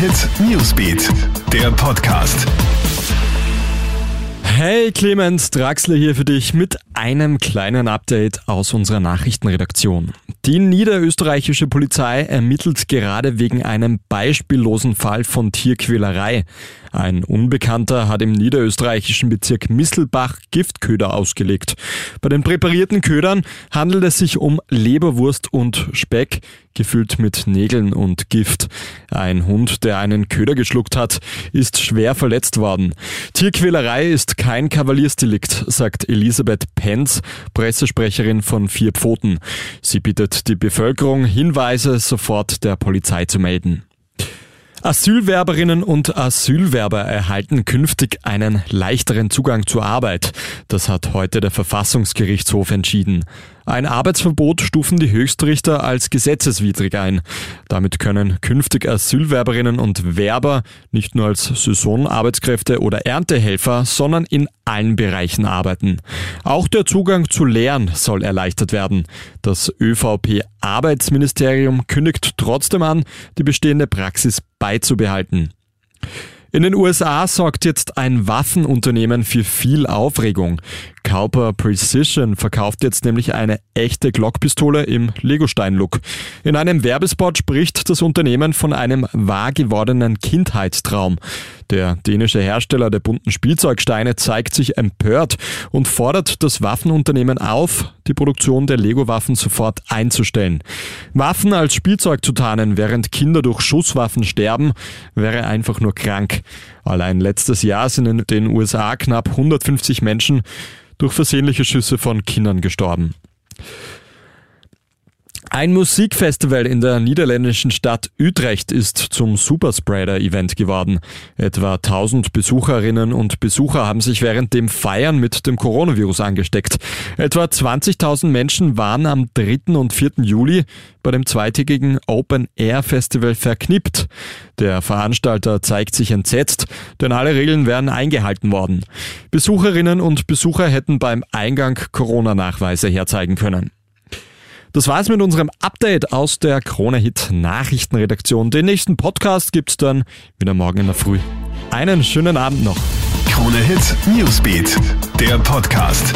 Hit Newsbeat, der Podcast. Hey Clemens Draxler hier für dich mit einem kleinen Update aus unserer Nachrichtenredaktion. Die niederösterreichische Polizei ermittelt gerade wegen einem beispiellosen Fall von Tierquälerei. Ein Unbekannter hat im niederösterreichischen Bezirk Misselbach Giftköder ausgelegt. Bei den präparierten Ködern handelt es sich um Leberwurst und Speck, gefüllt mit Nägeln und Gift. Ein Hund, der einen Köder geschluckt hat, ist schwer verletzt worden. Tierquälerei ist kein Kavaliersdelikt, sagt Elisabeth Penz, Pressesprecherin von Vier Pfoten. Sie bittet die Bevölkerung, Hinweise sofort der Polizei zu melden. Asylwerberinnen und Asylwerber erhalten künftig einen leichteren Zugang zur Arbeit. Das hat heute der Verfassungsgerichtshof entschieden. Ein Arbeitsverbot stufen die Höchstrichter als gesetzeswidrig ein. Damit können künftig Asylwerberinnen und Werber nicht nur als Saisonarbeitskräfte oder Erntehelfer, sondern in allen Bereichen arbeiten. Auch der Zugang zu Lehren soll erleichtert werden. Das ÖVP-Arbeitsministerium kündigt trotzdem an, die bestehende Praxis beizubehalten. In den USA sorgt jetzt ein Waffenunternehmen für viel Aufregung. Cowper Precision verkauft jetzt nämlich eine echte Glockpistole im Legostein-Look. In einem Werbespot spricht das Unternehmen von einem wahrgewordenen Kindheitstraum. Der dänische Hersteller der bunten Spielzeugsteine zeigt sich empört und fordert das Waffenunternehmen auf, die Produktion der Lego-Waffen sofort einzustellen. Waffen als Spielzeug zu tarnen, während Kinder durch Schusswaffen sterben, wäre einfach nur krank. Allein letztes Jahr sind in den USA knapp 150 Menschen durch versehentliche Schüsse von Kindern gestorben. Ein Musikfestival in der niederländischen Stadt Utrecht ist zum Superspreader-Event geworden. Etwa 1000 Besucherinnen und Besucher haben sich während dem Feiern mit dem Coronavirus angesteckt. Etwa 20.000 Menschen waren am 3. und 4. Juli bei dem zweitägigen Open Air Festival verknippt. Der Veranstalter zeigt sich entsetzt, denn alle Regeln wären eingehalten worden. Besucherinnen und Besucher hätten beim Eingang Corona-Nachweise herzeigen können. Das war's mit unserem Update aus der Krone Hit Nachrichtenredaktion. Den nächsten Podcast gibt's dann wieder morgen in der Früh. Einen schönen Abend noch. Krone Hit Newsbeat, der Podcast.